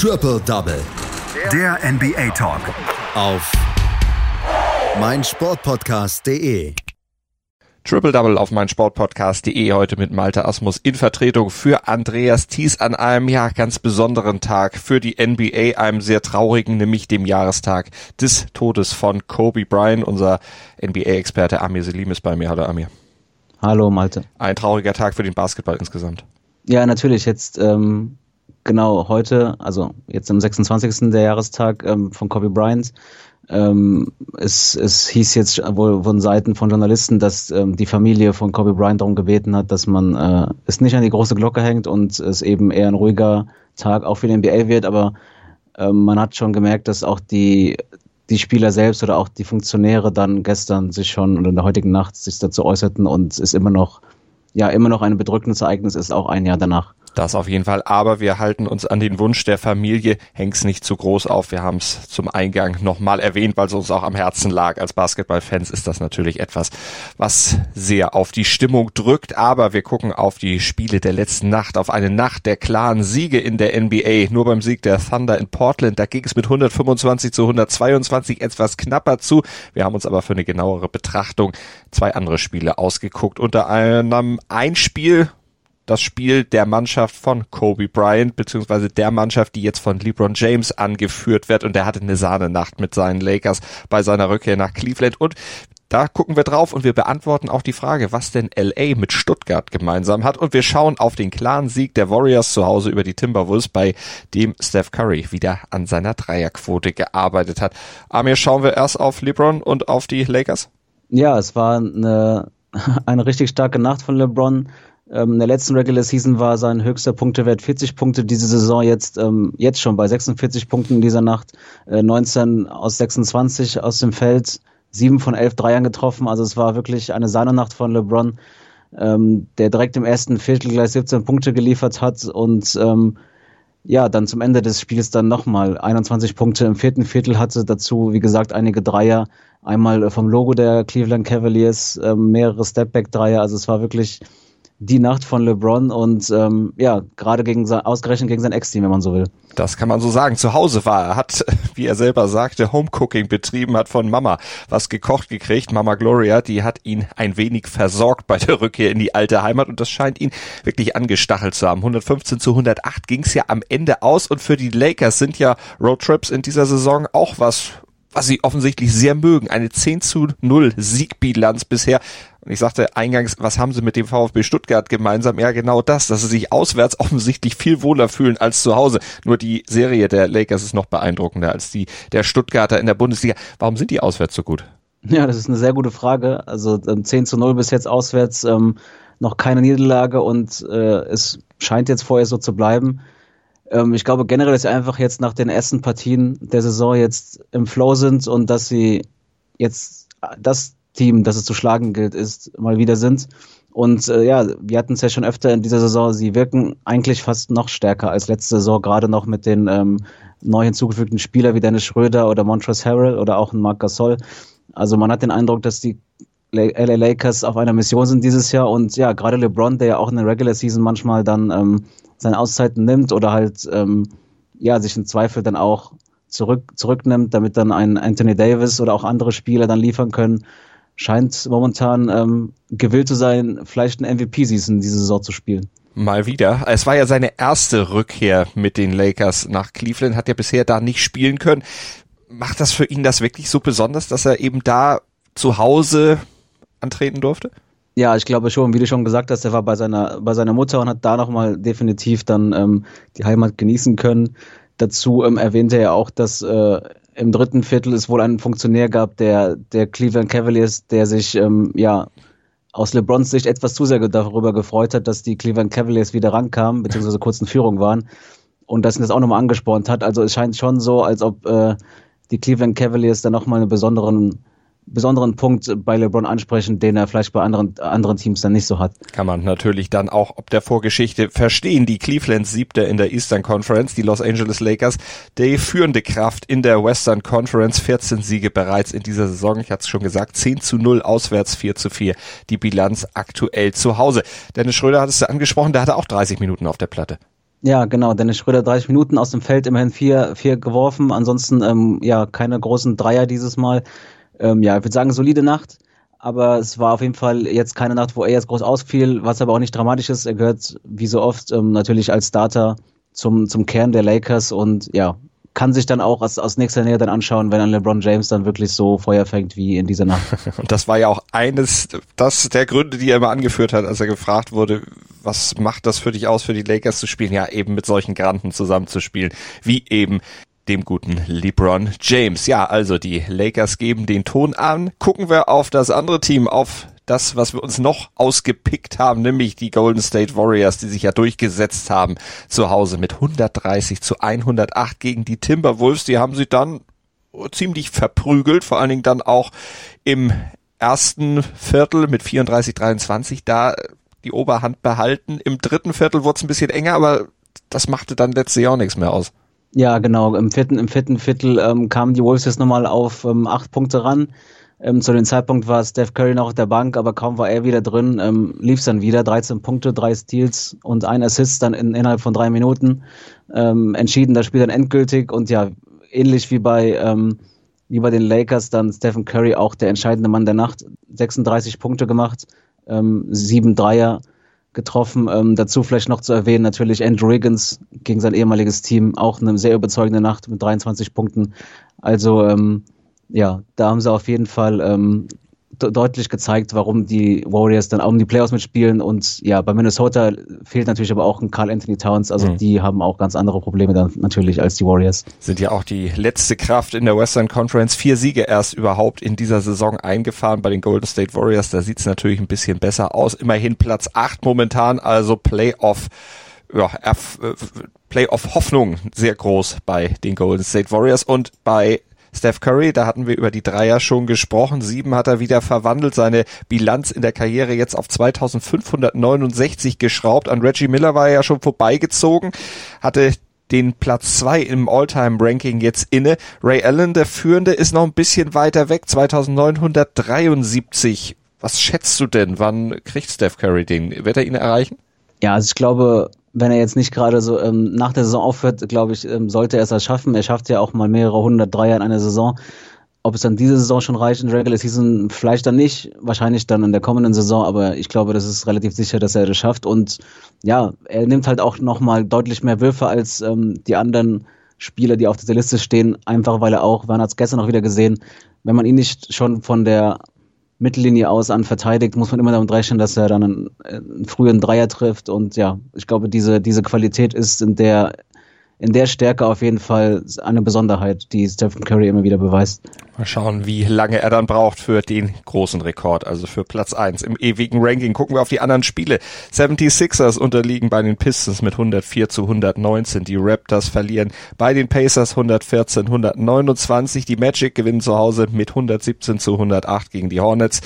Triple Double. Der NBA Talk. Auf meinsportpodcast.de. Triple Double auf meinsportpodcast.de heute mit Malte Asmus in Vertretung für Andreas Thies an einem ja ganz besonderen Tag für die NBA, einem sehr traurigen, nämlich dem Jahrestag des Todes von Kobe Bryant. Unser NBA-Experte Amir Selim ist bei mir. Hallo Amir. Hallo Malte. Ein trauriger Tag für den Basketball insgesamt. Ja, natürlich. Jetzt ähm, genau heute, also jetzt am 26. der Jahrestag ähm, von Kobe Bryant. Ähm, es, es hieß jetzt wohl von Seiten von Journalisten, dass ähm, die Familie von Kobe Bryant darum gebeten hat, dass man äh, es nicht an die große Glocke hängt und es eben eher ein ruhiger Tag auch für den NBA wird, aber ähm, man hat schon gemerkt, dass auch die, die Spieler selbst oder auch die Funktionäre dann gestern sich schon oder in der heutigen Nacht sich dazu äußerten und es ist immer noch, ja, immer noch ein bedrückendes Ereignis ist, auch ein Jahr danach. Das auf jeden Fall. Aber wir halten uns an den Wunsch der Familie. Häng's nicht zu groß auf. Wir haben es zum Eingang nochmal erwähnt, weil es uns auch am Herzen lag. Als Basketballfans ist das natürlich etwas, was sehr auf die Stimmung drückt. Aber wir gucken auf die Spiele der letzten Nacht, auf eine Nacht der klaren Siege in der NBA. Nur beim Sieg der Thunder in Portland, da ging es mit 125 zu 122 etwas knapper zu. Wir haben uns aber für eine genauere Betrachtung zwei andere Spiele ausgeguckt. Unter anderem ein Spiel, das Spiel der Mannschaft von Kobe Bryant, beziehungsweise der Mannschaft, die jetzt von LeBron James angeführt wird. Und der hatte eine Sahnenacht mit seinen Lakers bei seiner Rückkehr nach Cleveland. Und da gucken wir drauf und wir beantworten auch die Frage, was denn LA mit Stuttgart gemeinsam hat. Und wir schauen auf den klaren Sieg der Warriors zu Hause über die Timberwolves, bei dem Steph Curry wieder an seiner Dreierquote gearbeitet hat. Amir, schauen wir erst auf LeBron und auf die Lakers? Ja, es war eine, eine richtig starke Nacht von LeBron. Ähm, in der letzten Regular Season war sein höchster Punktewert 40 Punkte. Diese Saison jetzt, ähm, jetzt schon bei 46 Punkten in dieser Nacht. Äh, 19 aus 26 aus dem Feld, 7 von 11 Dreiern getroffen. Also es war wirklich eine Sahnenacht von LeBron, ähm, der direkt im ersten Viertel gleich 17 Punkte geliefert hat und ähm, ja, dann zum Ende des Spiels dann nochmal 21 Punkte im vierten Viertel hatte. Dazu, wie gesagt, einige Dreier. Einmal vom Logo der Cleveland Cavaliers, äh, mehrere Stepback-Dreier. Also es war wirklich die Nacht von LeBron und ähm, ja, gerade gegen ausgerechnet gegen sein Ex-Team, wenn man so will. Das kann man so sagen. Zu Hause war er, hat, wie er selber sagte, Homecooking betrieben, hat von Mama was gekocht gekriegt. Mama Gloria, die hat ihn ein wenig versorgt bei der Rückkehr in die alte Heimat und das scheint ihn wirklich angestachelt zu haben. 115 zu 108 ging es ja am Ende aus und für die Lakers sind ja Roadtrips in dieser Saison auch was was sie offensichtlich sehr mögen. Eine 10 zu 0 Siegbilanz bisher. Und ich sagte eingangs, was haben sie mit dem VfB Stuttgart gemeinsam? Ja, genau das, dass sie sich auswärts offensichtlich viel wohler fühlen als zu Hause. Nur die Serie der Lakers ist noch beeindruckender als die der Stuttgarter in der Bundesliga. Warum sind die auswärts so gut? Ja, das ist eine sehr gute Frage. Also ähm, 10 zu 0 bis jetzt auswärts, ähm, noch keine Niederlage und äh, es scheint jetzt vorher so zu bleiben. Ähm, ich glaube generell, dass sie einfach jetzt nach den ersten Partien der Saison jetzt im Flow sind und dass sie jetzt das Team, das es zu schlagen gilt, ist, mal wieder sind. Und äh, ja, wir hatten es ja schon öfter in dieser Saison, sie wirken eigentlich fast noch stärker als letzte Saison, gerade noch mit den ähm, neu hinzugefügten Spielern wie Dennis Schröder oder Montrezl Harrell oder auch Marc Gasol. Also man hat den Eindruck, dass die LA Lakers auf einer Mission sind dieses Jahr und ja, gerade LeBron, der ja auch in der Regular Season manchmal dann ähm, seine Auszeiten nimmt oder halt ähm, ja sich im Zweifel dann auch zurück zurücknimmt, damit dann ein Anthony Davis oder auch andere Spieler dann liefern können, scheint momentan ähm, gewillt zu sein, vielleicht ein MVP-Season diese Saison zu spielen. Mal wieder. Es war ja seine erste Rückkehr mit den Lakers nach Cleveland, hat ja bisher da nicht spielen können. Macht das für ihn das wirklich so besonders, dass er eben da zu Hause antreten durfte? Ja, ich glaube schon, wie du schon gesagt hast, er war bei seiner, bei seiner Mutter und hat da nochmal definitiv dann ähm, die Heimat genießen können. Dazu ähm, erwähnte er auch, dass äh, im dritten Viertel es wohl einen Funktionär gab, der, der Cleveland Cavaliers, der sich ähm, ja aus LeBrons Sicht etwas zu sehr darüber gefreut hat, dass die Cleveland Cavaliers wieder rankamen, beziehungsweise kurz in Führung waren und dass ihn das auch nochmal angespornt hat. Also es scheint schon so, als ob äh, die Cleveland Cavaliers da nochmal einen besonderen besonderen Punkt bei LeBron ansprechen, den er vielleicht bei anderen, anderen Teams dann nicht so hat. Kann man natürlich dann auch ob der Vorgeschichte verstehen. Die Cleveland siebte in der Eastern Conference, die Los Angeles Lakers, die führende Kraft in der Western Conference, 14 Siege bereits in dieser Saison. Ich hatte es schon gesagt, 10 zu 0 auswärts, 4 zu 4 die Bilanz aktuell zu Hause. Dennis Schröder hat es angesprochen, der hatte auch 30 Minuten auf der Platte. Ja, genau. Dennis Schröder 30 Minuten aus dem Feld, immerhin vier, vier geworfen. Ansonsten ähm, ja keine großen Dreier dieses Mal. Ähm, ja, ich würde sagen, solide Nacht. Aber es war auf jeden Fall jetzt keine Nacht, wo er jetzt groß ausfiel, was aber auch nicht dramatisch ist. Er gehört, wie so oft, ähm, natürlich als Starter zum, zum Kern der Lakers und ja, kann sich dann auch aus, aus nächster Nähe dann anschauen, wenn ein LeBron James dann wirklich so Feuer fängt wie in dieser Nacht. Und das war ja auch eines das der Gründe, die er immer angeführt hat, als er gefragt wurde, was macht das für dich aus, für die Lakers zu spielen? Ja, eben mit solchen Granten zusammenzuspielen, wie eben dem guten LeBron James. Ja, also die Lakers geben den Ton an. Gucken wir auf das andere Team, auf das, was wir uns noch ausgepickt haben, nämlich die Golden State Warriors, die sich ja durchgesetzt haben zu Hause mit 130 zu 108 gegen die Timberwolves. Die haben sie dann ziemlich verprügelt, vor allen Dingen dann auch im ersten Viertel mit 34, 23 da die Oberhand behalten. Im dritten Viertel wurde es ein bisschen enger, aber das machte dann letztes Jahr auch nichts mehr aus. Ja, genau. Im vierten, im vierten Viertel ähm, kamen die Wolves jetzt nochmal auf ähm, acht Punkte ran. Ähm, zu dem Zeitpunkt war Steph Curry noch auf der Bank, aber kaum war er wieder drin, ähm, lief es dann wieder. 13 Punkte, drei Steals und ein Assist dann in, innerhalb von drei Minuten. Ähm, entschieden das Spiel dann endgültig und ja, ähnlich wie bei, ähm, wie bei den Lakers, dann Stephen Curry auch der entscheidende Mann der Nacht. 36 Punkte gemacht, ähm, sieben Dreier getroffen. Ähm, dazu vielleicht noch zu erwähnen, natürlich Andrew Wiggins gegen sein ehemaliges Team, auch eine sehr überzeugende Nacht mit 23 Punkten. Also ähm, ja, da haben sie auf jeden Fall ähm, deutlich gezeigt, warum die Warriors dann auch um die Playoffs mitspielen. Und ja, bei Minnesota fehlt natürlich aber auch ein Carl Anthony Towns. Also mhm. die haben auch ganz andere Probleme dann natürlich als die Warriors. Sind ja auch die letzte Kraft in der Western Conference. Vier Siege erst überhaupt in dieser Saison eingefahren bei den Golden State Warriors. Da sieht es natürlich ein bisschen besser aus. Immerhin Platz acht momentan, also Playoff ja, Playoff Hoffnung sehr groß bei den Golden State Warriors und bei Steph Curry, da hatten wir über die Dreier schon gesprochen. Sieben hat er wieder verwandelt, seine Bilanz in der Karriere jetzt auf 2569 geschraubt. An Reggie Miller war er ja schon vorbeigezogen, hatte den Platz zwei im All-Time-Ranking jetzt inne. Ray Allen, der Führende, ist noch ein bisschen weiter weg, 2973. Was schätzt du denn? Wann kriegt Steph Curry den? Wird er ihn erreichen? Ja, also ich glaube, wenn er jetzt nicht gerade so ähm, nach der Saison aufhört, glaube ich, ähm, sollte er es das schaffen. Er schafft ja auch mal mehrere hundert Dreier in einer Saison. Ob es dann diese Saison schon reicht in Regular Season, vielleicht dann nicht, wahrscheinlich dann in der kommenden Saison, aber ich glaube, das ist relativ sicher, dass er das schafft. Und ja, er nimmt halt auch nochmal deutlich mehr Würfe als ähm, die anderen Spieler, die auf dieser Liste stehen, einfach weil er auch, man hat es gestern auch wieder gesehen, wenn man ihn nicht schon von der Mittellinie aus an verteidigt, muss man immer damit rechnen, dass er dann einen, einen frühen Dreier trifft. Und ja, ich glaube, diese, diese Qualität ist in der in der Stärke auf jeden Fall eine Besonderheit, die Stephen Curry immer wieder beweist. Mal schauen, wie lange er dann braucht für den großen Rekord, also für Platz eins im ewigen Ranking. Gucken wir auf die anderen Spiele. 76ers unterliegen bei den Pistons mit 104 zu 119. Die Raptors verlieren bei den Pacers 114, 129. Die Magic gewinnen zu Hause mit 117 zu 108 gegen die Hornets.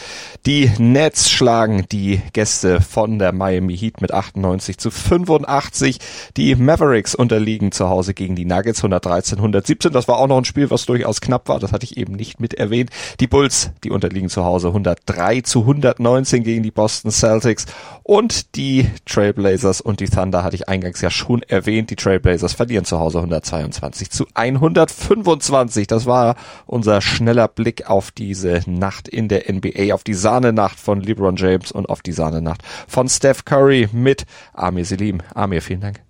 Die Nets schlagen die Gäste von der Miami Heat mit 98 zu 85. Die Mavericks unterliegen zu zu Hause gegen die Nuggets 113, 117. Das war auch noch ein Spiel, was durchaus knapp war. Das hatte ich eben nicht mit erwähnt. Die Bulls, die unterliegen zu Hause 103 zu 119 gegen die Boston Celtics. Und die Trailblazers und die Thunder hatte ich eingangs ja schon erwähnt. Die Trailblazers verlieren zu Hause 122 zu 125. Das war unser schneller Blick auf diese Nacht in der NBA, auf die Sahnenacht von LeBron James und auf die Sahnenacht von Steph Curry mit Amir Selim. Amir, vielen Dank.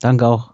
Danke auch.